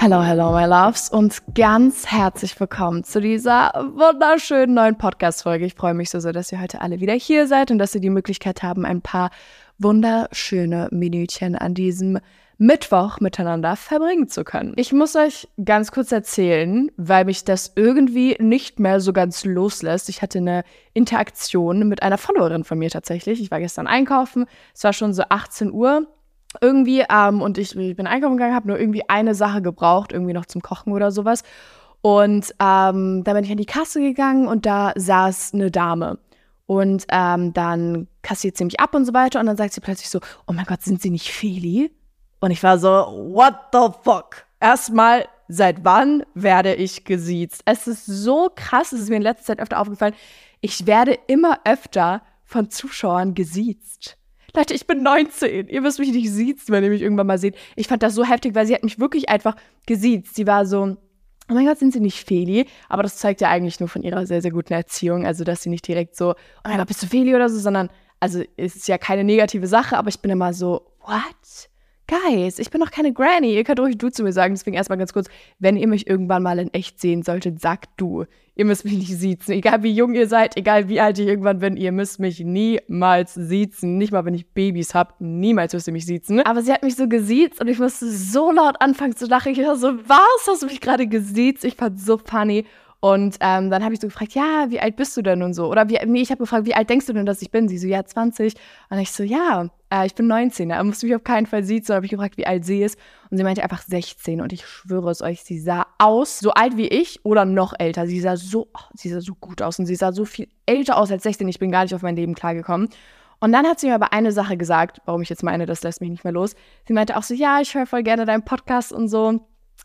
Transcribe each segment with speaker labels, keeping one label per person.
Speaker 1: Hello, hello, my loves und ganz herzlich willkommen zu dieser wunderschönen neuen Podcast-Folge. Ich freue mich so sehr, dass ihr heute alle wieder hier seid und dass ihr die Möglichkeit haben, ein paar wunderschöne Minütchen an diesem Mittwoch miteinander verbringen zu können. Ich muss euch ganz kurz erzählen, weil mich das irgendwie nicht mehr so ganz loslässt. Ich hatte eine Interaktion mit einer Followerin von mir tatsächlich. Ich war gestern einkaufen, es war schon so 18 Uhr irgendwie, ähm, und ich, ich bin einkaufen gegangen, habe nur irgendwie eine Sache gebraucht, irgendwie noch zum Kochen oder sowas. Und ähm, da bin ich an die Kasse gegangen und da saß eine Dame. Und ähm, dann kassiert sie mich ab und so weiter. Und dann sagt sie plötzlich so: Oh mein Gott, sind Sie nicht Feli? Und ich war so: What the fuck? Erstmal, seit wann werde ich gesiezt? Es ist so krass, es ist mir in letzter Zeit öfter aufgefallen. Ich werde immer öfter von Zuschauern gesiezt. Leute, ich bin 19. Ihr müsst mich nicht siezen, wenn ihr mich irgendwann mal seht. Ich fand das so heftig, weil sie hat mich wirklich einfach gesiezt. Sie war so, oh mein Gott, sind sie nicht Feli? Aber das zeigt ja eigentlich nur von ihrer sehr, sehr guten Erziehung. Also, dass sie nicht direkt so, oh mein Gott, bist du Feli oder so, sondern, also, es ist ja keine negative Sache, aber ich bin immer so, what? Guys, ich bin doch keine Granny. Ihr könnt ruhig du zu mir sagen. Deswegen erstmal ganz kurz, wenn ihr mich irgendwann mal in echt sehen solltet, sagt du. Ihr müsst mich nicht siezen. Egal wie jung ihr seid, egal wie alt ich irgendwann bin, ihr müsst mich niemals siezen. Nicht mal, wenn ich Babys hab. Niemals müsst ihr mich siezen. Aber sie hat mich so gesiezt und ich musste so laut anfangen zu lachen. Ich war so, was? Hast du mich gerade gesiezt? Ich fand so funny. Und ähm, dann habe ich so gefragt, ja, wie alt bist du denn und so? Oder wie, nee, ich habe gefragt, wie alt denkst du denn, dass ich bin? Sie so, ja, 20. Und ich so, ja, äh, ich bin 19. Er musste mich auf keinen Fall sieht. So habe ich gefragt, wie alt sie ist. Und sie meinte einfach 16. Und ich schwöre es euch, sie sah aus, so alt wie ich oder noch älter. Sie sah so, oh, sie sah so gut aus und sie sah so viel älter aus als 16. Ich bin gar nicht auf mein Leben klargekommen. Und dann hat sie mir aber eine Sache gesagt, warum ich jetzt meine, das lässt mich nicht mehr los. Sie meinte auch so, ja, ich höre voll gerne deinen Podcast und so.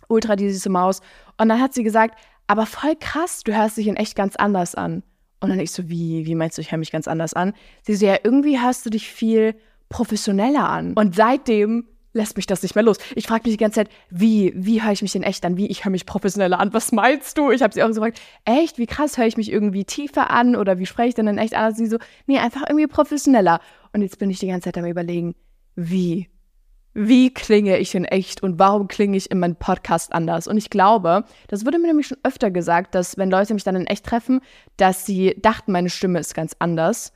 Speaker 1: Ultra die süße Maus. Und dann hat sie gesagt, aber voll krass, du hörst dich in echt ganz anders an. Und dann ich so, wie, wie meinst du, ich höre mich ganz anders an? Sie so, ja, irgendwie hörst du dich viel professioneller an. Und seitdem lässt mich das nicht mehr los. Ich frage mich die ganze Zeit, wie, wie höre ich mich in echt an? Wie, ich höre mich professioneller an. Was meinst du? Ich habe sie auch so gefragt, echt, wie krass höre ich mich irgendwie tiefer an? Oder wie spreche ich denn in echt an? sie so, nee, einfach irgendwie professioneller. Und jetzt bin ich die ganze Zeit am überlegen, wie? Wie klinge ich in echt und warum klinge ich in meinem Podcast anders? Und ich glaube, das wurde mir nämlich schon öfter gesagt, dass wenn Leute mich dann in echt treffen, dass sie dachten, meine Stimme ist ganz anders.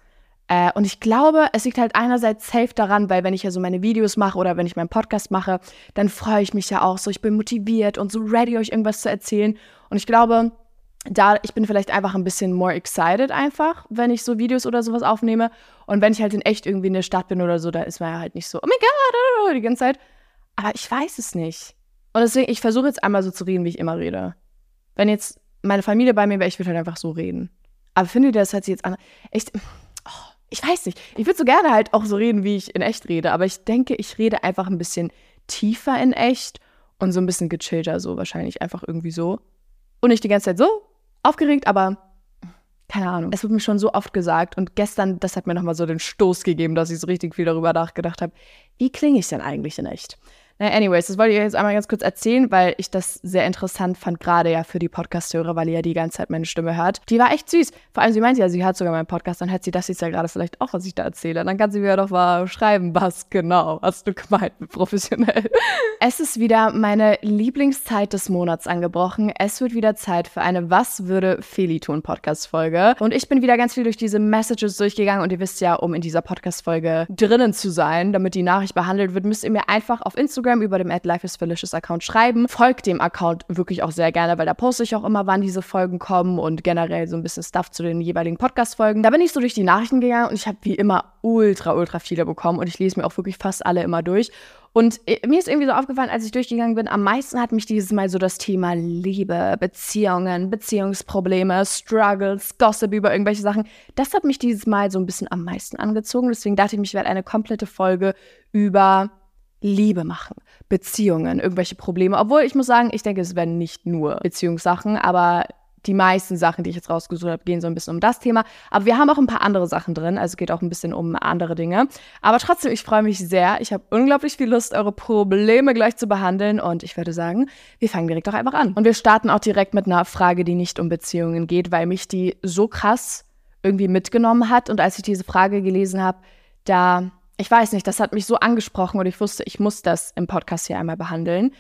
Speaker 1: Äh, und ich glaube, es liegt halt einerseits safe daran, weil wenn ich ja so meine Videos mache oder wenn ich meinen Podcast mache, dann freue ich mich ja auch so, ich bin motiviert und so ready, euch irgendwas zu erzählen. Und ich glaube, da, ich bin vielleicht einfach ein bisschen more excited einfach, wenn ich so Videos oder sowas aufnehme. Und wenn ich halt in echt irgendwie in der Stadt bin oder so, da ist man ja halt nicht so, oh mein Gott, die ganze Zeit. Aber ich weiß es nicht. Und deswegen, ich versuche jetzt einmal so zu reden, wie ich immer rede. Wenn jetzt meine Familie bei mir wäre, ich würde halt einfach so reden. Aber findet ihr, das hat sich jetzt an. Echt, oh, ich weiß nicht. Ich würde so gerne halt auch so reden, wie ich in echt rede. Aber ich denke, ich rede einfach ein bisschen tiefer in echt und so ein bisschen gechillter, so wahrscheinlich einfach irgendwie so. Und nicht die ganze Zeit so, aufgeregt, aber keine Ahnung. Es wird mir schon so oft gesagt und gestern, das hat mir nochmal so den Stoß gegeben, dass ich so richtig viel darüber nachgedacht habe. Wie klinge ich denn eigentlich in echt? Anyways, das wollte ich jetzt einmal ganz kurz erzählen, weil ich das sehr interessant fand, gerade ja für die Podcast-Hörer, weil ihr ja die ganze Zeit meine Stimme hört. Die war echt süß. Vor allem, sie meinte ja, sie hört sogar meinen Podcast, dann hört sie das jetzt ja gerade vielleicht auch, was ich da erzähle. Dann kann sie mir doch mal schreiben, was genau hast du gemeint professionell. es ist wieder meine Lieblingszeit des Monats angebrochen. Es wird wieder Zeit für eine Was würde Feli tun Podcast-Folge. Und ich bin wieder ganz viel durch diese Messages durchgegangen und ihr wisst ja, um in dieser Podcast-Folge drinnen zu sein, damit die Nachricht behandelt wird, müsst ihr mir einfach auf Instagram Instagram über dem @lifeisfelicious Account schreiben. Folgt dem Account wirklich auch sehr gerne, weil da poste ich auch immer, wann diese Folgen kommen und generell so ein bisschen Stuff zu den jeweiligen Podcast-Folgen. Da bin ich so durch die Nachrichten gegangen und ich habe wie immer ultra, ultra viele bekommen und ich lese mir auch wirklich fast alle immer durch. Und äh, mir ist irgendwie so aufgefallen, als ich durchgegangen bin, am meisten hat mich dieses Mal so das Thema Liebe, Beziehungen, Beziehungsprobleme, Struggles, Gossip über irgendwelche Sachen. Das hat mich dieses Mal so ein bisschen am meisten angezogen. Deswegen dachte ich, ich werde eine komplette Folge über Liebe machen, Beziehungen, irgendwelche Probleme. Obwohl ich muss sagen, ich denke, es werden nicht nur Beziehungssachen, aber die meisten Sachen, die ich jetzt rausgesucht habe, gehen so ein bisschen um das Thema. Aber wir haben auch ein paar andere Sachen drin. Also geht auch ein bisschen um andere Dinge. Aber trotzdem, ich freue mich sehr. Ich habe unglaublich viel Lust, eure Probleme gleich zu behandeln. Und ich würde sagen, wir fangen direkt auch einfach an. Und wir starten auch direkt mit einer Frage, die nicht um Beziehungen geht, weil mich die so krass irgendwie mitgenommen hat. Und als ich diese Frage gelesen habe, da ich weiß nicht, das hat mich so angesprochen und ich wusste, ich muss das im Podcast hier einmal behandeln.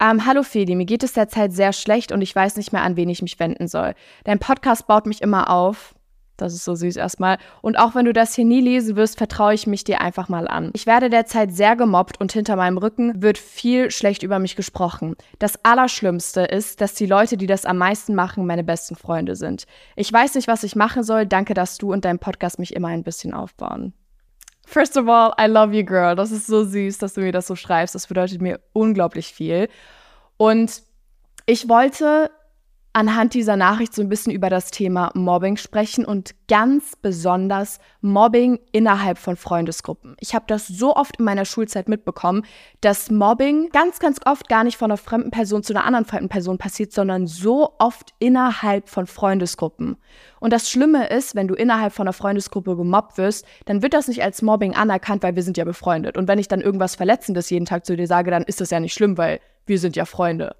Speaker 1: Ähm, Hallo Feli, mir geht es derzeit sehr schlecht und ich weiß nicht mehr, an wen ich mich wenden soll. Dein Podcast baut mich immer auf. Das ist so süß erstmal. Und auch wenn du das hier nie lesen wirst, vertraue ich mich dir einfach mal an. Ich werde derzeit sehr gemobbt und hinter meinem Rücken wird viel schlecht über mich gesprochen. Das Allerschlimmste ist, dass die Leute, die das am meisten machen, meine besten Freunde sind. Ich weiß nicht, was ich machen soll. Danke, dass du und dein Podcast mich immer ein bisschen aufbauen. First of all, I love you, girl. Das ist so süß, dass du mir das so schreibst. Das bedeutet mir unglaublich viel. Und ich wollte anhand dieser Nachricht so ein bisschen über das Thema Mobbing sprechen und ganz besonders Mobbing innerhalb von Freundesgruppen. Ich habe das so oft in meiner Schulzeit mitbekommen, dass Mobbing ganz, ganz oft gar nicht von einer fremden Person zu einer anderen fremden Person passiert, sondern so oft innerhalb von Freundesgruppen. Und das Schlimme ist, wenn du innerhalb von einer Freundesgruppe gemobbt wirst, dann wird das nicht als Mobbing anerkannt, weil wir sind ja befreundet. Und wenn ich dann irgendwas Verletzendes jeden Tag zu dir sage, dann ist das ja nicht schlimm, weil wir sind ja Freunde.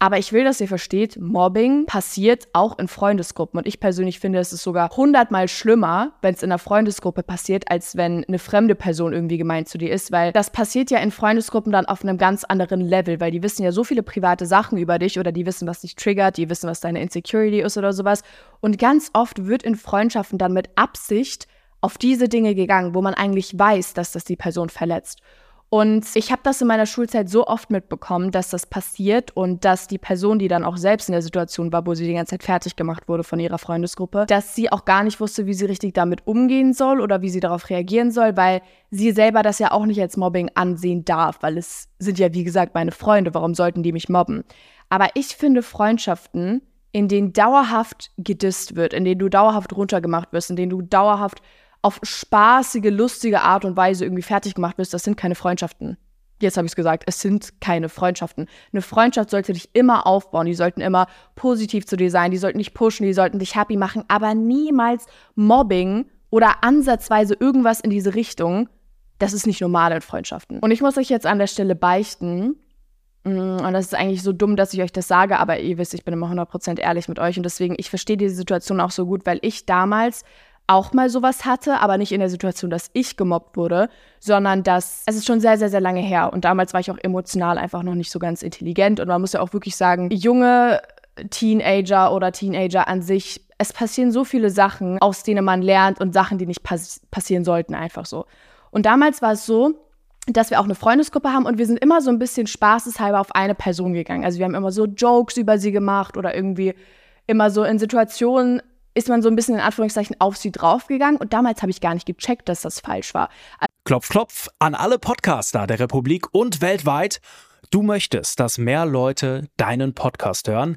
Speaker 1: Aber ich will, dass ihr versteht, Mobbing passiert auch in Freundesgruppen. Und ich persönlich finde, es ist sogar hundertmal schlimmer, wenn es in einer Freundesgruppe passiert, als wenn eine fremde Person irgendwie gemeint zu dir ist. Weil das passiert ja in Freundesgruppen dann auf einem ganz anderen Level, weil die wissen ja so viele private Sachen über dich oder die wissen, was dich triggert, die wissen, was deine Insecurity ist oder sowas. Und ganz oft wird in Freundschaften dann mit Absicht auf diese Dinge gegangen, wo man eigentlich weiß, dass das die Person verletzt. Und ich habe das in meiner Schulzeit so oft mitbekommen, dass das passiert und dass die Person, die dann auch selbst in der Situation war, wo sie die ganze Zeit fertig gemacht wurde von ihrer Freundesgruppe, dass sie auch gar nicht wusste, wie sie richtig damit umgehen soll oder wie sie darauf reagieren soll, weil sie selber das ja auch nicht als Mobbing ansehen darf, weil es sind ja, wie gesagt, meine Freunde, warum sollten die mich mobben? Aber ich finde Freundschaften, in denen dauerhaft gedisst wird, in denen du dauerhaft runtergemacht wirst, in denen du dauerhaft auf spaßige, lustige Art und Weise irgendwie fertig gemacht wirst, das sind keine Freundschaften. Jetzt habe ich es gesagt, es sind keine Freundschaften. Eine Freundschaft sollte dich immer aufbauen, die sollten immer positiv zu dir sein, die sollten dich pushen, die sollten dich happy machen, aber niemals Mobbing oder ansatzweise irgendwas in diese Richtung. Das ist nicht normal in Freundschaften. Und ich muss euch jetzt an der Stelle beichten, mm, und das ist eigentlich so dumm, dass ich euch das sage, aber ihr wisst, ich bin immer 100% ehrlich mit euch und deswegen, ich verstehe diese Situation auch so gut, weil ich damals auch mal sowas hatte, aber nicht in der Situation, dass ich gemobbt wurde, sondern dass es ist schon sehr, sehr, sehr lange her. Und damals war ich auch emotional einfach noch nicht so ganz intelligent. Und man muss ja auch wirklich sagen, junge Teenager oder Teenager an sich, es passieren so viele Sachen, aus denen man lernt und Sachen, die nicht pass passieren sollten, einfach so. Und damals war es so, dass wir auch eine Freundesgruppe haben und wir sind immer so ein bisschen spaßeshalber auf eine Person gegangen. Also wir haben immer so Jokes über sie gemacht oder irgendwie immer so in Situationen ist man so ein bisschen in Anführungszeichen auf sie draufgegangen und damals habe ich gar nicht gecheckt, dass das falsch war.
Speaker 2: Klopf, klopf an alle Podcaster der Republik und weltweit. Du möchtest, dass mehr Leute deinen Podcast hören?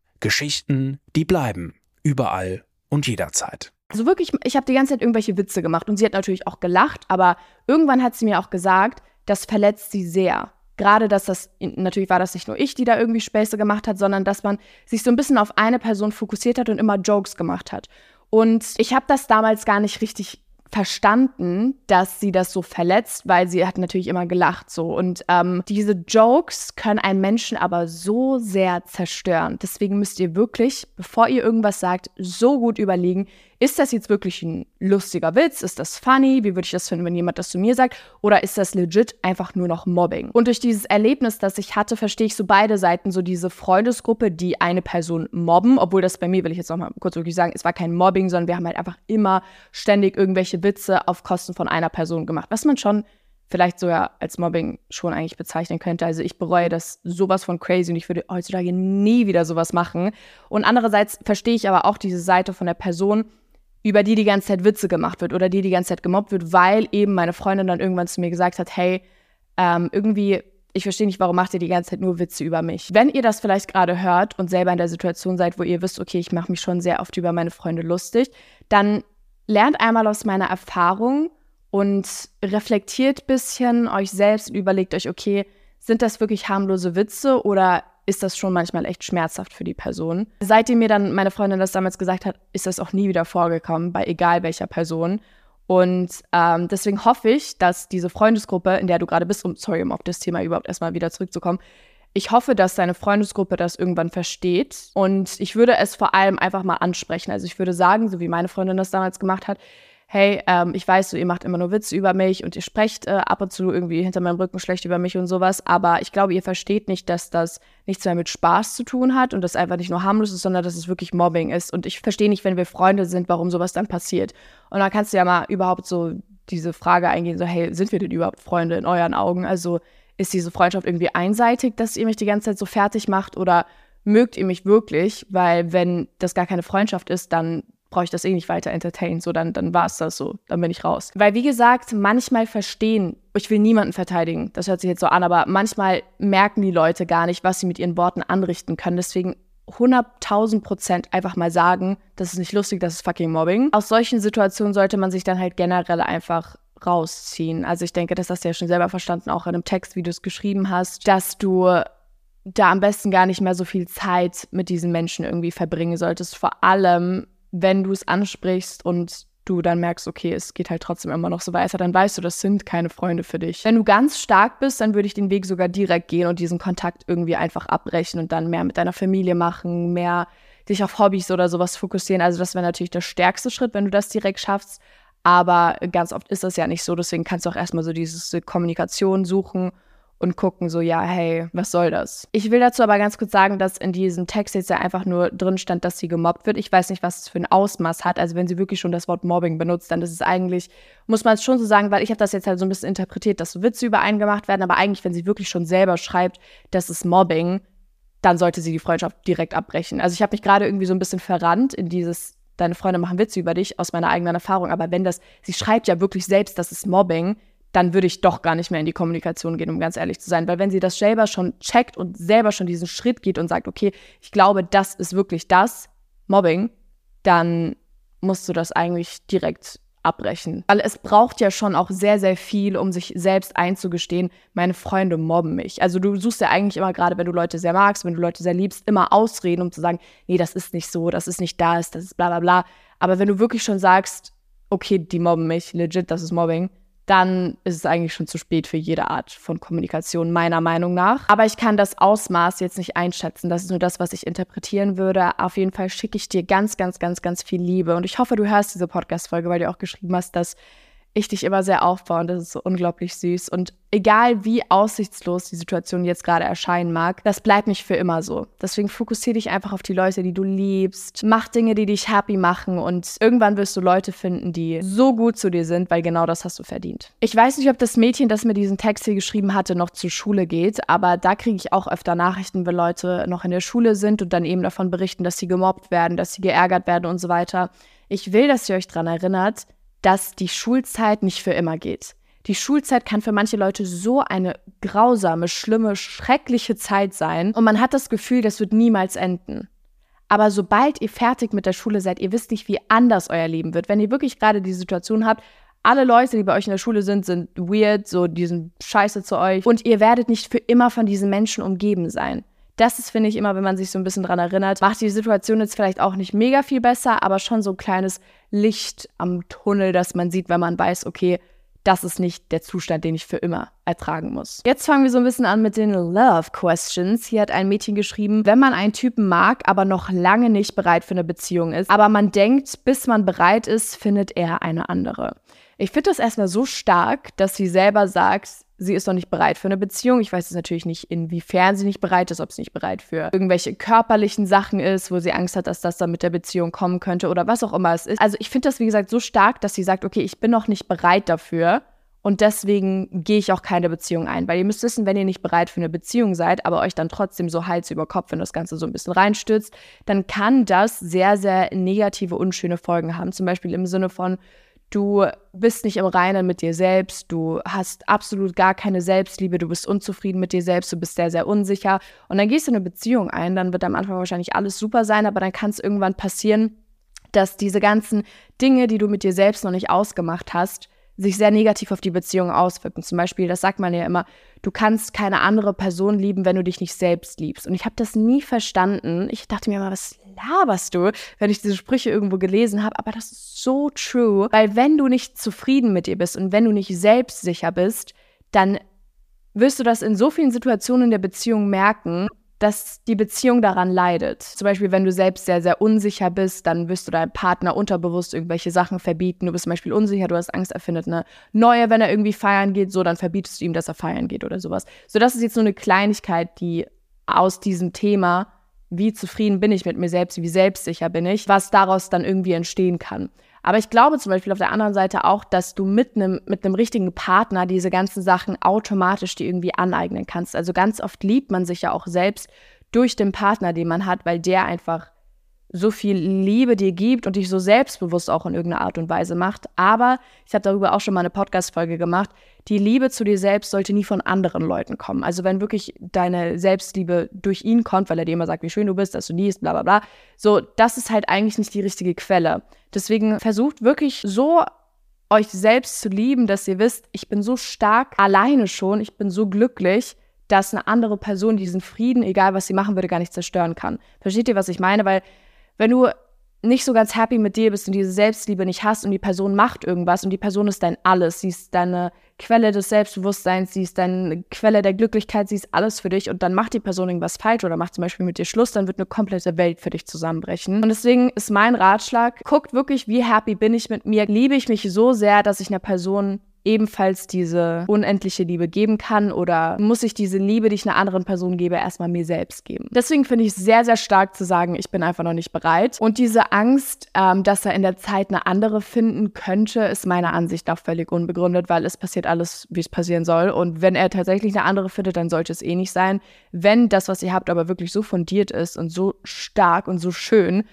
Speaker 2: Geschichten, die bleiben. Überall und jederzeit.
Speaker 1: Also wirklich, ich habe die ganze Zeit irgendwelche Witze gemacht und sie hat natürlich auch gelacht, aber irgendwann hat sie mir auch gesagt, das verletzt sie sehr. Gerade, dass das, natürlich war das nicht nur ich, die da irgendwie Späße gemacht hat, sondern dass man sich so ein bisschen auf eine Person fokussiert hat und immer Jokes gemacht hat. Und ich habe das damals gar nicht richtig verstanden, dass sie das so verletzt, weil sie hat natürlich immer gelacht so. Und ähm, diese Jokes können einen Menschen aber so sehr zerstören. Deswegen müsst ihr wirklich, bevor ihr irgendwas sagt, so gut überlegen, ist das jetzt wirklich ein lustiger Witz? Ist das funny? Wie würde ich das finden, wenn jemand das zu mir sagt? Oder ist das legit einfach nur noch Mobbing? Und durch dieses Erlebnis, das ich hatte, verstehe ich so beide Seiten, so diese Freundesgruppe, die eine Person mobben, obwohl das bei mir, will ich jetzt noch mal kurz wirklich sagen, es war kein Mobbing, sondern wir haben halt einfach immer ständig irgendwelche Witze auf Kosten von einer Person gemacht, was man schon vielleicht sogar als Mobbing schon eigentlich bezeichnen könnte. Also ich bereue das sowas von crazy und ich würde heutzutage nie wieder sowas machen. Und andererseits verstehe ich aber auch diese Seite von der Person, über die die ganze Zeit Witze gemacht wird oder die die ganze Zeit gemobbt wird, weil eben meine Freundin dann irgendwann zu mir gesagt hat, hey, ähm, irgendwie, ich verstehe nicht, warum macht ihr die ganze Zeit nur Witze über mich. Wenn ihr das vielleicht gerade hört und selber in der Situation seid, wo ihr wisst, okay, ich mache mich schon sehr oft über meine Freunde lustig, dann lernt einmal aus meiner Erfahrung und reflektiert bisschen euch selbst und überlegt euch, okay, sind das wirklich harmlose Witze oder ist das schon manchmal echt schmerzhaft für die Person. Seitdem mir dann meine Freundin das damals gesagt hat, ist das auch nie wieder vorgekommen, bei egal welcher Person. Und ähm, deswegen hoffe ich, dass diese Freundesgruppe, in der du gerade bist, um, sorry, um auf das Thema überhaupt erstmal wieder zurückzukommen, ich hoffe, dass deine Freundesgruppe das irgendwann versteht. Und ich würde es vor allem einfach mal ansprechen. Also ich würde sagen, so wie meine Freundin das damals gemacht hat, hey, ähm, ich weiß, so, ihr macht immer nur Witze über mich und ihr sprecht äh, ab und zu irgendwie hinter meinem Rücken schlecht über mich und sowas, aber ich glaube, ihr versteht nicht, dass das nichts mehr mit Spaß zu tun hat und das einfach nicht nur harmlos ist, sondern dass es wirklich Mobbing ist. Und ich verstehe nicht, wenn wir Freunde sind, warum sowas dann passiert. Und dann kannst du ja mal überhaupt so diese Frage eingehen, so, hey, sind wir denn überhaupt Freunde in euren Augen? Also ist diese Freundschaft irgendwie einseitig, dass ihr mich die ganze Zeit so fertig macht oder mögt ihr mich wirklich? Weil wenn das gar keine Freundschaft ist, dann brauche ich das eh nicht weiter entertainen. So, dann, dann war es das so. Dann bin ich raus. Weil, wie gesagt, manchmal verstehen, ich will niemanden verteidigen, das hört sich jetzt so an, aber manchmal merken die Leute gar nicht, was sie mit ihren Worten anrichten können. Deswegen 100.000 Prozent einfach mal sagen, das ist nicht lustig, das ist fucking Mobbing. Aus solchen Situationen sollte man sich dann halt generell einfach rausziehen. Also ich denke, das hast du ja schon selber verstanden, auch in einem Text, wie du es geschrieben hast, dass du da am besten gar nicht mehr so viel Zeit mit diesen Menschen irgendwie verbringen solltest. Vor allem, wenn du es ansprichst und du dann merkst, okay, es geht halt trotzdem immer noch so weiter, dann weißt du, das sind keine Freunde für dich. Wenn du ganz stark bist, dann würde ich den Weg sogar direkt gehen und diesen Kontakt irgendwie einfach abbrechen und dann mehr mit deiner Familie machen, mehr dich auf Hobbys oder sowas fokussieren. Also das wäre natürlich der stärkste Schritt, wenn du das direkt schaffst. Aber ganz oft ist das ja nicht so. Deswegen kannst du auch erstmal so diese Kommunikation suchen und gucken so, ja, hey, was soll das? Ich will dazu aber ganz kurz sagen, dass in diesem Text jetzt ja einfach nur drin stand, dass sie gemobbt wird. Ich weiß nicht, was es für ein Ausmaß hat. Also wenn sie wirklich schon das Wort Mobbing benutzt, dann ist es eigentlich, muss man es schon so sagen, weil ich habe das jetzt halt so ein bisschen interpretiert, dass so Witze über einen gemacht werden, aber eigentlich, wenn sie wirklich schon selber schreibt, das ist Mobbing, dann sollte sie die Freundschaft direkt abbrechen. Also ich habe mich gerade irgendwie so ein bisschen verrannt in dieses deine Freunde machen Witze über dich aus meiner eigenen Erfahrung, aber wenn das, sie schreibt ja wirklich selbst, das ist Mobbing, dann würde ich doch gar nicht mehr in die Kommunikation gehen, um ganz ehrlich zu sein. Weil wenn sie das selber schon checkt und selber schon diesen Schritt geht und sagt, okay, ich glaube, das ist wirklich das, Mobbing, dann musst du das eigentlich direkt abbrechen. Weil es braucht ja schon auch sehr, sehr viel, um sich selbst einzugestehen, meine Freunde mobben mich. Also du suchst ja eigentlich immer gerade, wenn du Leute sehr magst, wenn du Leute sehr liebst, immer Ausreden, um zu sagen, nee, das ist nicht so, das ist nicht das, das ist bla bla bla. Aber wenn du wirklich schon sagst, okay, die mobben mich, legit, das ist Mobbing, dann ist es eigentlich schon zu spät für jede Art von Kommunikation, meiner Meinung nach. Aber ich kann das Ausmaß jetzt nicht einschätzen. Das ist nur das, was ich interpretieren würde. Auf jeden Fall schicke ich dir ganz, ganz, ganz, ganz viel Liebe. Und ich hoffe, du hörst diese Podcast-Folge, weil du auch geschrieben hast, dass ich dich immer sehr aufbaue und das ist so unglaublich süß. Und egal wie aussichtslos die Situation jetzt gerade erscheinen mag, das bleibt nicht für immer so. Deswegen fokussiere dich einfach auf die Leute, die du liebst. Mach Dinge, die dich happy machen und irgendwann wirst du Leute finden, die so gut zu dir sind, weil genau das hast du verdient. Ich weiß nicht, ob das Mädchen, das mir diesen Text hier geschrieben hatte, noch zur Schule geht, aber da kriege ich auch öfter Nachrichten, wenn Leute noch in der Schule sind und dann eben davon berichten, dass sie gemobbt werden, dass sie geärgert werden und so weiter. Ich will, dass ihr euch daran erinnert, dass die Schulzeit nicht für immer geht. Die Schulzeit kann für manche Leute so eine grausame, schlimme, schreckliche Zeit sein und man hat das Gefühl, das wird niemals enden. Aber sobald ihr fertig mit der Schule seid, ihr wisst nicht, wie anders euer Leben wird. Wenn ihr wirklich gerade die Situation habt, alle Leute, die bei euch in der Schule sind, sind weird, so die sind scheiße zu euch und ihr werdet nicht für immer von diesen Menschen umgeben sein. Das ist, finde ich, immer, wenn man sich so ein bisschen dran erinnert, macht die Situation jetzt vielleicht auch nicht mega viel besser, aber schon so ein kleines Licht am Tunnel, das man sieht, wenn man weiß, okay, das ist nicht der Zustand, den ich für immer ertragen muss. Jetzt fangen wir so ein bisschen an mit den Love Questions. Hier hat ein Mädchen geschrieben, wenn man einen Typen mag, aber noch lange nicht bereit für eine Beziehung ist, aber man denkt, bis man bereit ist, findet er eine andere. Ich finde das erstmal so stark, dass sie selber sagt, sie ist noch nicht bereit für eine Beziehung. Ich weiß jetzt natürlich nicht, inwiefern sie nicht bereit ist, ob sie nicht bereit für irgendwelche körperlichen Sachen ist, wo sie Angst hat, dass das dann mit der Beziehung kommen könnte oder was auch immer es ist. Also ich finde das, wie gesagt, so stark, dass sie sagt, okay, ich bin noch nicht bereit dafür. Und deswegen gehe ich auch keine Beziehung ein. Weil ihr müsst wissen, wenn ihr nicht bereit für eine Beziehung seid, aber euch dann trotzdem so Hals über Kopf, wenn das Ganze so ein bisschen reinstürzt, dann kann das sehr, sehr negative, unschöne Folgen haben. Zum Beispiel im Sinne von, Du bist nicht im Reinen mit dir selbst, du hast absolut gar keine Selbstliebe, du bist unzufrieden mit dir selbst, du bist sehr, sehr unsicher. Und dann gehst du in eine Beziehung ein, dann wird am Anfang wahrscheinlich alles super sein, aber dann kann es irgendwann passieren, dass diese ganzen Dinge, die du mit dir selbst noch nicht ausgemacht hast, sich sehr negativ auf die Beziehung auswirken. Zum Beispiel, das sagt man ja immer, du kannst keine andere Person lieben, wenn du dich nicht selbst liebst. Und ich habe das nie verstanden. Ich dachte mir immer, was laberst du, wenn ich diese Sprüche irgendwo gelesen habe? Aber das ist so true, weil wenn du nicht zufrieden mit dir bist und wenn du nicht selbstsicher bist, dann wirst du das in so vielen Situationen der Beziehung merken, dass die Beziehung daran leidet. Zum Beispiel, wenn du selbst sehr, sehr unsicher bist, dann wirst du deinem Partner unterbewusst irgendwelche Sachen verbieten. Du bist zum Beispiel unsicher, du hast Angst, er findet eine neue, wenn er irgendwie feiern geht, so, dann verbietest du ihm, dass er feiern geht oder sowas. So, das ist jetzt so eine Kleinigkeit, die aus diesem Thema, wie zufrieden bin ich mit mir selbst, wie selbstsicher bin ich, was daraus dann irgendwie entstehen kann. Aber ich glaube zum Beispiel auf der anderen Seite auch, dass du mit einem mit einem richtigen Partner diese ganzen Sachen automatisch dir irgendwie aneignen kannst. Also ganz oft liebt man sich ja auch selbst durch den Partner, den man hat, weil der einfach so viel Liebe dir gibt und dich so selbstbewusst auch in irgendeiner Art und Weise macht. Aber ich habe darüber auch schon mal eine Podcast-Folge gemacht. Die Liebe zu dir selbst sollte nie von anderen Leuten kommen. Also wenn wirklich deine Selbstliebe durch ihn kommt, weil er dir immer sagt, wie schön du bist, dass du liest, bla bla bla. So, das ist halt eigentlich nicht die richtige Quelle. Deswegen versucht wirklich so euch selbst zu lieben, dass ihr wisst, ich bin so stark alleine schon, ich bin so glücklich, dass eine andere Person diesen Frieden, egal was sie machen würde, gar nicht zerstören kann. Versteht ihr, was ich meine? Weil wenn du nicht so ganz happy mit dir bist und diese Selbstliebe nicht hast und die Person macht irgendwas und die Person ist dein Alles, sie ist deine Quelle des Selbstbewusstseins, sie ist deine Quelle der Glücklichkeit, sie ist alles für dich und dann macht die Person irgendwas falsch oder macht zum Beispiel mit dir Schluss, dann wird eine komplette Welt für dich zusammenbrechen. Und deswegen ist mein Ratschlag, guckt wirklich, wie happy bin ich mit mir, liebe ich mich so sehr, dass ich einer Person ebenfalls diese unendliche Liebe geben kann oder muss ich diese Liebe, die ich einer anderen Person gebe, erstmal mir selbst geben. Deswegen finde ich es sehr, sehr stark zu sagen, ich bin einfach noch nicht bereit. Und diese Angst, ähm, dass er in der Zeit eine andere finden könnte, ist meiner Ansicht nach völlig unbegründet, weil es passiert alles, wie es passieren soll. Und wenn er tatsächlich eine andere findet, dann sollte es eh nicht sein. Wenn das, was ihr habt, aber wirklich so fundiert ist und so stark und so schön,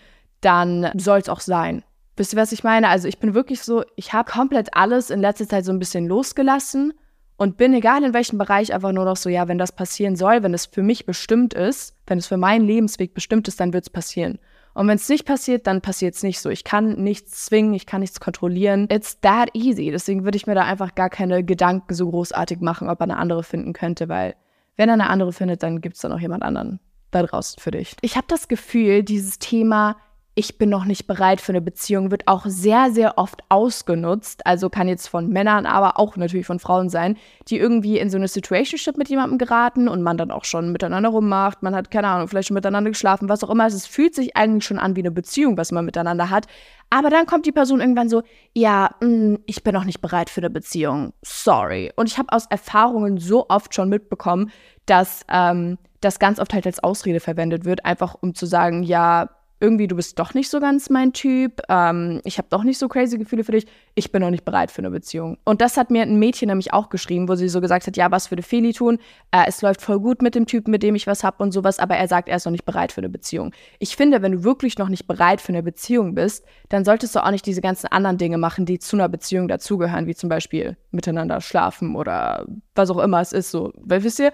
Speaker 1: dann soll es auch sein. Wisst ihr, was ich meine? Also ich bin wirklich so, ich habe komplett alles in letzter Zeit so ein bisschen losgelassen und bin, egal in welchem Bereich, einfach nur noch so, ja, wenn das passieren soll, wenn es für mich bestimmt ist, wenn es für meinen Lebensweg bestimmt ist, dann wird es passieren. Und wenn es nicht passiert, dann passiert es nicht so. Ich kann nichts zwingen, ich kann nichts kontrollieren. It's that easy. Deswegen würde ich mir da einfach gar keine Gedanken so großartig machen, ob er eine andere finden könnte, weil wenn er eine andere findet, dann gibt es dann auch jemand anderen da draußen für dich. Ich habe das Gefühl, dieses Thema ich bin noch nicht bereit für eine Beziehung, wird auch sehr, sehr oft ausgenutzt. Also kann jetzt von Männern, aber auch natürlich von Frauen sein, die irgendwie in so eine Situationship mit jemandem geraten und man dann auch schon miteinander rummacht. Man hat, keine Ahnung, vielleicht schon miteinander geschlafen, was auch immer. Also es fühlt sich eigentlich schon an wie eine Beziehung, was man miteinander hat. Aber dann kommt die Person irgendwann so, ja, mh, mm, ich bin noch nicht bereit für eine Beziehung. Sorry. Und ich habe aus Erfahrungen so oft schon mitbekommen, dass ähm, das ganz oft halt als Ausrede verwendet wird, einfach um zu sagen, ja, irgendwie, du bist doch nicht so ganz mein Typ, ähm, ich habe doch nicht so crazy Gefühle für dich, ich bin noch nicht bereit für eine Beziehung. Und das hat mir ein Mädchen nämlich auch geschrieben, wo sie so gesagt hat, ja, was würde Feli tun? Äh, es läuft voll gut mit dem Typen, mit dem ich was habe und sowas, aber er sagt, er ist noch nicht bereit für eine Beziehung. Ich finde, wenn du wirklich noch nicht bereit für eine Beziehung bist, dann solltest du auch nicht diese ganzen anderen Dinge machen, die zu einer Beziehung dazugehören, wie zum Beispiel miteinander schlafen oder was auch immer es ist, so. Weil, wisst ihr,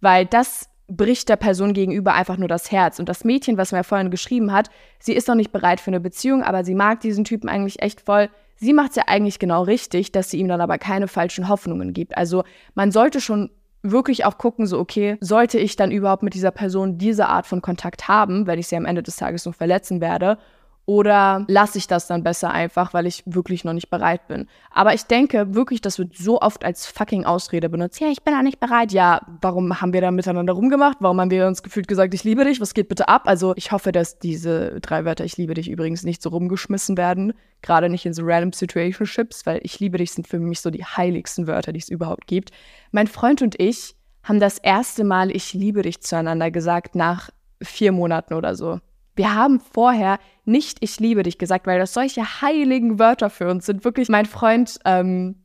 Speaker 1: weil das bricht der Person gegenüber einfach nur das Herz. Und das Mädchen, was mir vorhin geschrieben hat, sie ist noch nicht bereit für eine Beziehung, aber sie mag diesen Typen eigentlich echt voll. Sie macht es ja eigentlich genau richtig, dass sie ihm dann aber keine falschen Hoffnungen gibt. Also man sollte schon wirklich auch gucken, so okay, sollte ich dann überhaupt mit dieser Person diese Art von Kontakt haben, wenn ich sie am Ende des Tages noch verletzen werde? Oder lasse ich das dann besser einfach, weil ich wirklich noch nicht bereit bin. Aber ich denke wirklich, das wird so oft als fucking Ausrede benutzt. Ja, ich bin noch nicht bereit. Ja, warum haben wir da miteinander rumgemacht? Warum haben wir uns gefühlt gesagt, ich liebe dich? Was geht bitte ab? Also ich hoffe, dass diese drei Wörter, ich liebe dich übrigens, nicht so rumgeschmissen werden. Gerade nicht in so random Situationships, weil ich liebe dich sind für mich so die heiligsten Wörter, die es überhaupt gibt. Mein Freund und ich haben das erste Mal ich liebe dich zueinander gesagt nach vier Monaten oder so. Wir haben vorher nicht ich liebe dich gesagt, weil das solche heiligen Wörter für uns sind. Wirklich, mein Freund ähm,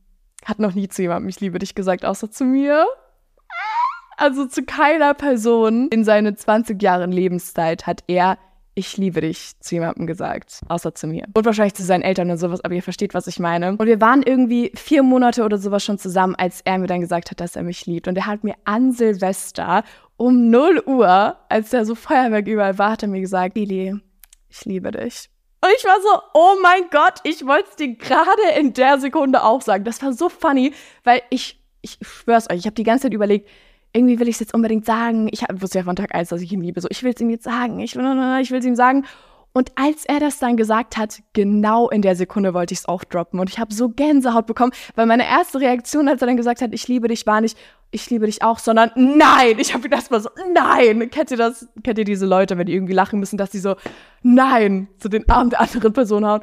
Speaker 1: hat noch nie zu jemandem ich liebe dich gesagt, außer zu mir. Also zu keiner Person in seinen 20 Jahren Lebenszeit hat er ich liebe dich zu jemandem gesagt, außer zu mir. Und wahrscheinlich zu seinen Eltern und sowas, aber ihr versteht, was ich meine. Und wir waren irgendwie vier Monate oder sowas schon zusammen, als er mir dann gesagt hat, dass er mich liebt. Und er hat mir an Silvester um 0 Uhr, als da so Feuerwerk überall war, hat er mir gesagt, Lili, ich liebe dich. Und ich war so, oh mein Gott, ich wollte es dir gerade in der Sekunde auch sagen. Das war so funny, weil ich, ich schwör's euch, ich habe die ganze Zeit überlegt, irgendwie will ich es jetzt unbedingt sagen. Ich wusste ja von Tag 1, dass ich ihn liebe. So, ich will es ihm jetzt sagen. Ich, ich will es ihm sagen. Und als er das dann gesagt hat, genau in der Sekunde wollte ich es auch droppen. Und ich habe so Gänsehaut bekommen, weil meine erste Reaktion, als er dann gesagt hat, ich liebe dich, war nicht, ich liebe dich auch, sondern nein. Ich habe erstmal so, nein. Kennt ihr das? Kennt ihr diese Leute, wenn die irgendwie lachen müssen, dass die so, nein, zu den Armen der anderen Person hauen?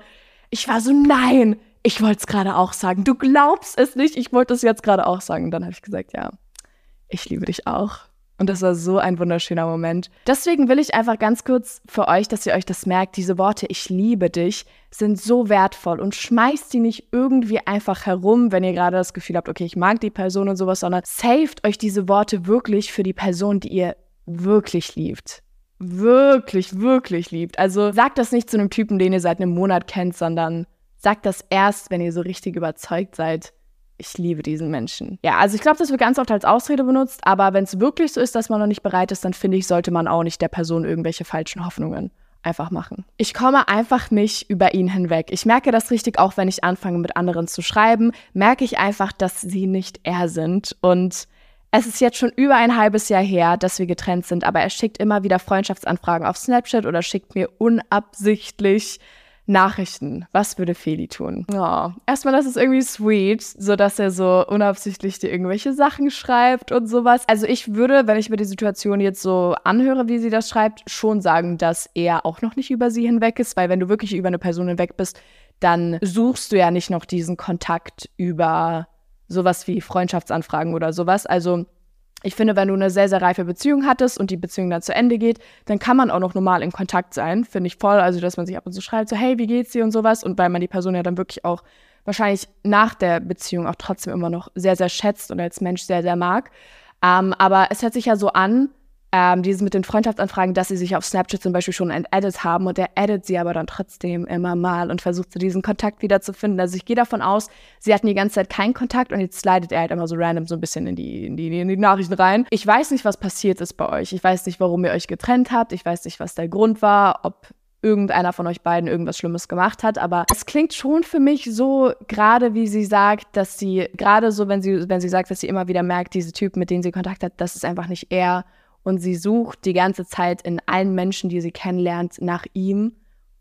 Speaker 1: Ich war so, nein. Ich wollte es gerade auch sagen. Du glaubst es nicht. Ich wollte es jetzt gerade auch sagen. Und dann habe ich gesagt, ja, ich liebe dich auch. Und das war so ein wunderschöner Moment. Deswegen will ich einfach ganz kurz für euch, dass ihr euch das merkt, diese Worte, ich liebe dich, sind so wertvoll und schmeißt die nicht irgendwie einfach herum, wenn ihr gerade das Gefühl habt, okay, ich mag die Person und sowas, sondern saved euch diese Worte wirklich für die Person, die ihr wirklich liebt. Wirklich, wirklich liebt. Also sagt das nicht zu einem Typen, den ihr seit einem Monat kennt, sondern sagt das erst, wenn ihr so richtig überzeugt seid, ich liebe diesen Menschen. Ja, also ich glaube, das wird ganz oft als Ausrede benutzt, aber wenn es wirklich so ist, dass man noch nicht bereit ist, dann finde ich, sollte man auch nicht der Person irgendwelche falschen Hoffnungen einfach machen. Ich komme einfach nicht über ihn hinweg. Ich merke das richtig auch, wenn ich anfange mit anderen zu schreiben, merke ich einfach, dass sie nicht er sind und es ist jetzt schon über ein halbes Jahr her, dass wir getrennt sind, aber er schickt immer wieder Freundschaftsanfragen auf Snapchat oder schickt mir unabsichtlich Nachrichten. Was würde Feli tun? Oh, erstmal, das ist irgendwie sweet, so dass er so unabsichtlich dir irgendwelche Sachen schreibt und sowas. Also ich würde, wenn ich mir die Situation jetzt so anhöre, wie sie das schreibt, schon sagen, dass er auch noch nicht über sie hinweg ist, weil wenn du wirklich über eine Person hinweg bist, dann suchst du ja nicht noch diesen Kontakt über sowas wie Freundschaftsanfragen oder sowas. Also ich finde, wenn du eine sehr, sehr reife Beziehung hattest und die Beziehung dann zu Ende geht, dann kann man auch noch normal in Kontakt sein. Finde ich voll. Also, dass man sich ab und zu schreibt, so, hey, wie geht's dir und sowas. Und weil man die Person ja dann wirklich auch wahrscheinlich nach der Beziehung auch trotzdem immer noch sehr, sehr schätzt und als Mensch sehr, sehr mag. Ähm, aber es hört sich ja so an, ähm, dieses mit den Freundschaftsanfragen, dass sie sich auf Snapchat zum Beispiel schon entedit haben und er edit sie aber dann trotzdem immer mal und versucht so diesen Kontakt wieder zu finden. Also ich gehe davon aus, sie hatten die ganze Zeit keinen Kontakt und jetzt slidet er halt immer so random so ein bisschen in die, in die, in die Nachrichten rein. Ich weiß nicht, was passiert ist bei euch. Ich weiß nicht, warum ihr euch getrennt habt. Ich weiß nicht, was der Grund war, ob irgendeiner von euch beiden irgendwas Schlimmes gemacht hat, aber es klingt schon für mich so, gerade wie sie sagt, dass sie, gerade so, wenn sie, wenn sie sagt, dass sie immer wieder merkt, diese Typen, mit denen sie Kontakt hat, das ist einfach nicht er und sie sucht die ganze Zeit in allen Menschen, die sie kennenlernt, nach ihm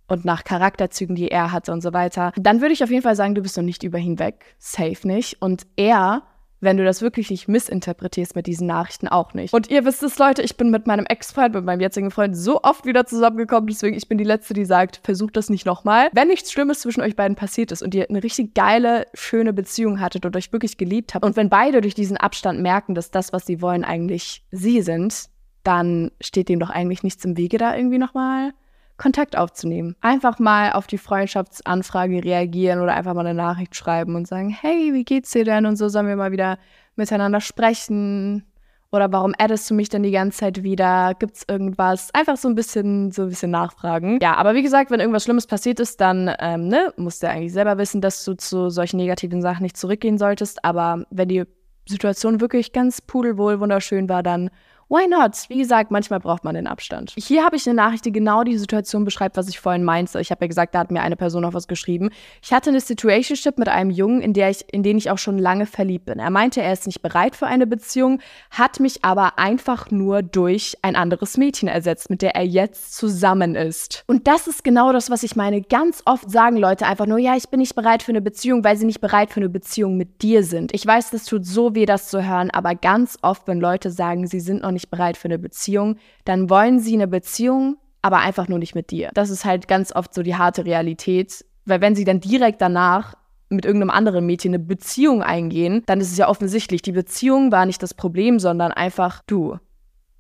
Speaker 1: und nach Charakterzügen, die er hatte und so weiter, dann würde ich auf jeden Fall sagen, du bist noch nicht über ihn weg. Safe nicht. Und er wenn du das wirklich nicht missinterpretierst mit diesen Nachrichten auch nicht. Und ihr wisst es, Leute, ich bin mit meinem Ex-Freund, mit meinem jetzigen Freund so oft wieder zusammengekommen, deswegen ich bin die Letzte, die sagt, versucht das nicht nochmal. Wenn nichts Schlimmes zwischen euch beiden passiert ist und ihr eine richtig geile, schöne Beziehung hattet und euch wirklich geliebt habt und wenn beide durch diesen Abstand merken, dass das, was sie wollen, eigentlich sie sind, dann steht dem doch eigentlich nichts im Wege, da irgendwie nochmal Kontakt aufzunehmen. Einfach mal auf die Freundschaftsanfrage reagieren oder einfach mal eine Nachricht schreiben und sagen, hey, wie geht's dir denn? Und so sollen wir mal wieder miteinander sprechen. Oder warum addest du mich denn die ganze Zeit wieder? Gibt's irgendwas? Einfach so ein bisschen, so ein bisschen nachfragen. Ja, aber wie gesagt, wenn irgendwas Schlimmes passiert ist, dann ähm, ne, musst du eigentlich selber wissen, dass du zu solchen negativen Sachen nicht zurückgehen solltest. Aber wenn die Situation wirklich ganz pudelwohl wunderschön war, dann Why not? Wie gesagt, manchmal braucht man den Abstand. Hier habe ich eine Nachricht, die genau die Situation beschreibt, was ich vorhin meinte. Ich habe ja gesagt, da hat mir eine Person noch was geschrieben. Ich hatte eine Situationship mit einem Jungen, in, der ich, in den ich auch schon lange verliebt bin. Er meinte, er ist nicht bereit für eine Beziehung, hat mich aber einfach nur durch ein anderes Mädchen ersetzt, mit der er jetzt zusammen ist. Und das ist genau das, was ich meine. Ganz oft sagen Leute einfach nur, ja, ich bin nicht bereit für eine Beziehung, weil sie nicht bereit für eine Beziehung mit dir sind. Ich weiß, das tut so weh, das zu hören, aber ganz oft, wenn Leute sagen, sie sind noch nicht nicht bereit für eine Beziehung, dann wollen sie eine Beziehung, aber einfach nur nicht mit dir. Das ist halt ganz oft so die harte Realität, weil wenn sie dann direkt danach mit irgendeinem anderen Mädchen eine Beziehung eingehen, dann ist es ja offensichtlich, die Beziehung war nicht das Problem, sondern einfach du.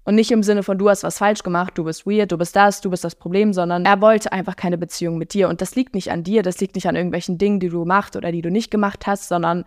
Speaker 1: Und nicht im Sinne von, du hast was falsch gemacht, du bist weird, du bist das, du bist das Problem, sondern er wollte einfach keine Beziehung mit dir. Und das liegt nicht an dir, das liegt nicht an irgendwelchen Dingen, die du gemacht oder die du nicht gemacht hast, sondern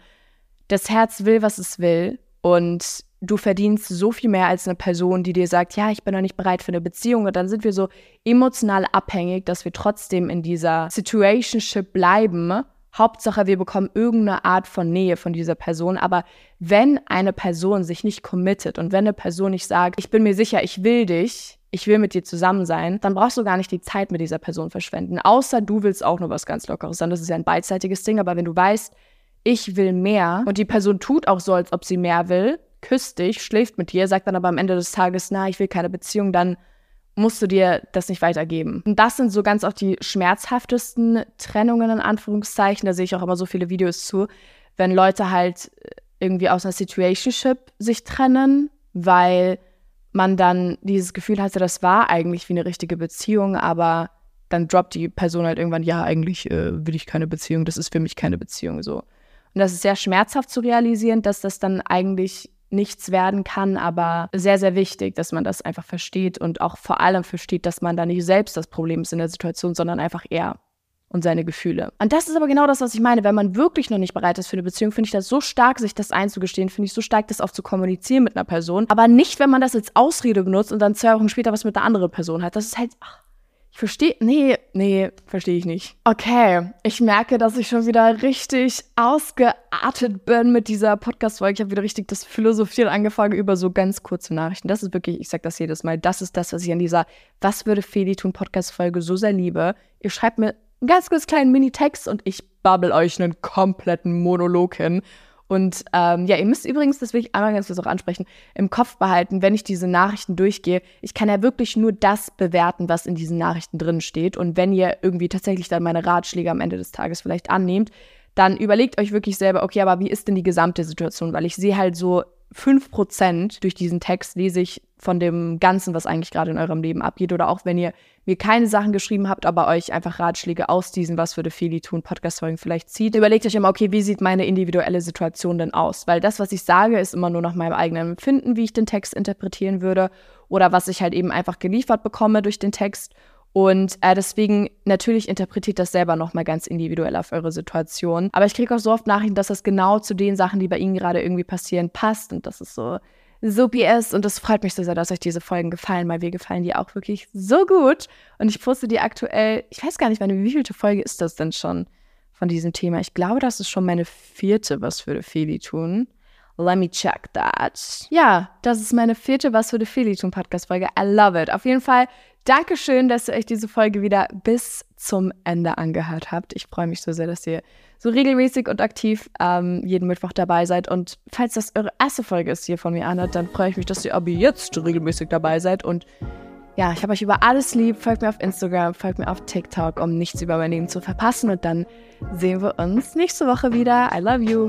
Speaker 1: das Herz will, was es will. Und du verdienst so viel mehr als eine Person, die dir sagt, ja, ich bin noch nicht bereit für eine Beziehung. Und dann sind wir so emotional abhängig, dass wir trotzdem in dieser Situationship bleiben. Hauptsache, wir bekommen irgendeine Art von Nähe von dieser Person. Aber wenn eine Person sich nicht committet und wenn eine Person nicht sagt, ich bin mir sicher, ich will dich, ich will mit dir zusammen sein, dann brauchst du gar nicht die Zeit mit dieser Person verschwenden. Außer du willst auch nur was ganz Lockeres sein. Das ist ja ein beidseitiges Ding. Aber wenn du weißt, ich will mehr und die Person tut auch so, als ob sie mehr will, küsst dich, schläft mit dir, sagt dann aber am Ende des Tages, na, ich will keine Beziehung, dann musst du dir das nicht weitergeben. Und das sind so ganz auch die schmerzhaftesten Trennungen in Anführungszeichen. Da sehe ich auch immer so viele Videos zu, wenn Leute halt irgendwie aus einer Situationship sich trennen, weil man dann dieses Gefühl hatte, das war eigentlich wie eine richtige Beziehung, aber dann droppt die Person halt irgendwann, ja, eigentlich äh, will ich keine Beziehung, das ist für mich keine Beziehung so. Und das ist sehr schmerzhaft zu realisieren, dass das dann eigentlich nichts werden kann, aber sehr, sehr wichtig, dass man das einfach versteht und auch vor allem versteht, dass man da nicht selbst das Problem ist in der Situation, sondern einfach er und seine Gefühle. Und das ist aber genau das, was ich meine. Wenn man wirklich noch nicht bereit ist für eine Beziehung, finde ich das so stark, sich das einzugestehen, finde ich so stark, das auch zu kommunizieren mit einer Person. Aber nicht, wenn man das als Ausrede benutzt und dann zwei Wochen später was mit einer anderen Person hat. Das ist halt, ach, ich verstehe, nee, nee, verstehe ich nicht. Okay, ich merke, dass ich schon wieder richtig ausgeartet bin mit dieser Podcast-Folge. Ich habe wieder richtig das Philosophieren angefangen über so ganz kurze Nachrichten. Das ist wirklich, ich sage das jedes Mal, das ist das, was ich an dieser Was würde Feli tun Podcast-Folge so sehr liebe. Ihr schreibt mir einen ganz, ganz kleinen Mini-Text und ich babbel euch einen kompletten Monolog hin. Und ähm, ja, ihr müsst übrigens, das will ich einmal ganz kurz auch ansprechen, im Kopf behalten, wenn ich diese Nachrichten durchgehe. Ich kann ja wirklich nur das bewerten, was in diesen Nachrichten drin steht. Und wenn ihr irgendwie tatsächlich dann meine Ratschläge am Ende des Tages vielleicht annehmt, dann überlegt euch wirklich selber, okay, aber wie ist denn die gesamte Situation? Weil ich sehe halt so 5% durch diesen Text lese ich von dem Ganzen, was eigentlich gerade in eurem Leben abgeht. Oder auch wenn ihr mir keine Sachen geschrieben habt, aber euch einfach Ratschläge aus diesen Was würde Feli tun Podcast-Folgen vielleicht zieht. Überlegt euch immer, okay, wie sieht meine individuelle Situation denn aus? Weil das, was ich sage, ist immer nur nach meinem eigenen Empfinden, wie ich den Text interpretieren würde. Oder was ich halt eben einfach geliefert bekomme durch den Text. Und äh, deswegen natürlich interpretiert das selber nochmal ganz individuell auf eure Situation. Aber ich kriege auch so oft Nachrichten, dass das genau zu den Sachen, die bei Ihnen gerade irgendwie passieren, passt. Und das ist so so PS. Und das freut mich so sehr, dass euch diese Folgen gefallen, weil mir gefallen die auch wirklich so gut. Und ich poste die aktuell, ich weiß gar nicht, meine wievielte Folge ist das denn schon von diesem Thema? Ich glaube, das ist schon meine vierte, was würde Feli tun. Let me check that. Ja, das ist meine vierte Was würde Feli tun Podcast-Folge. I love it. Auf jeden Fall Dankeschön, dass ihr euch diese Folge wieder bis zum Ende angehört habt. Ich freue mich so sehr, dass ihr so regelmäßig und aktiv ähm, jeden Mittwoch dabei seid. Und falls das eure erste Folge ist hier von mir anhört, dann freue ich mich, dass ihr aber jetzt regelmäßig dabei seid. Und ja, ich habe euch über alles lieb. Folgt mir auf Instagram, folgt mir auf TikTok, um nichts über mein Leben zu verpassen. Und dann sehen wir uns nächste Woche wieder. I love you.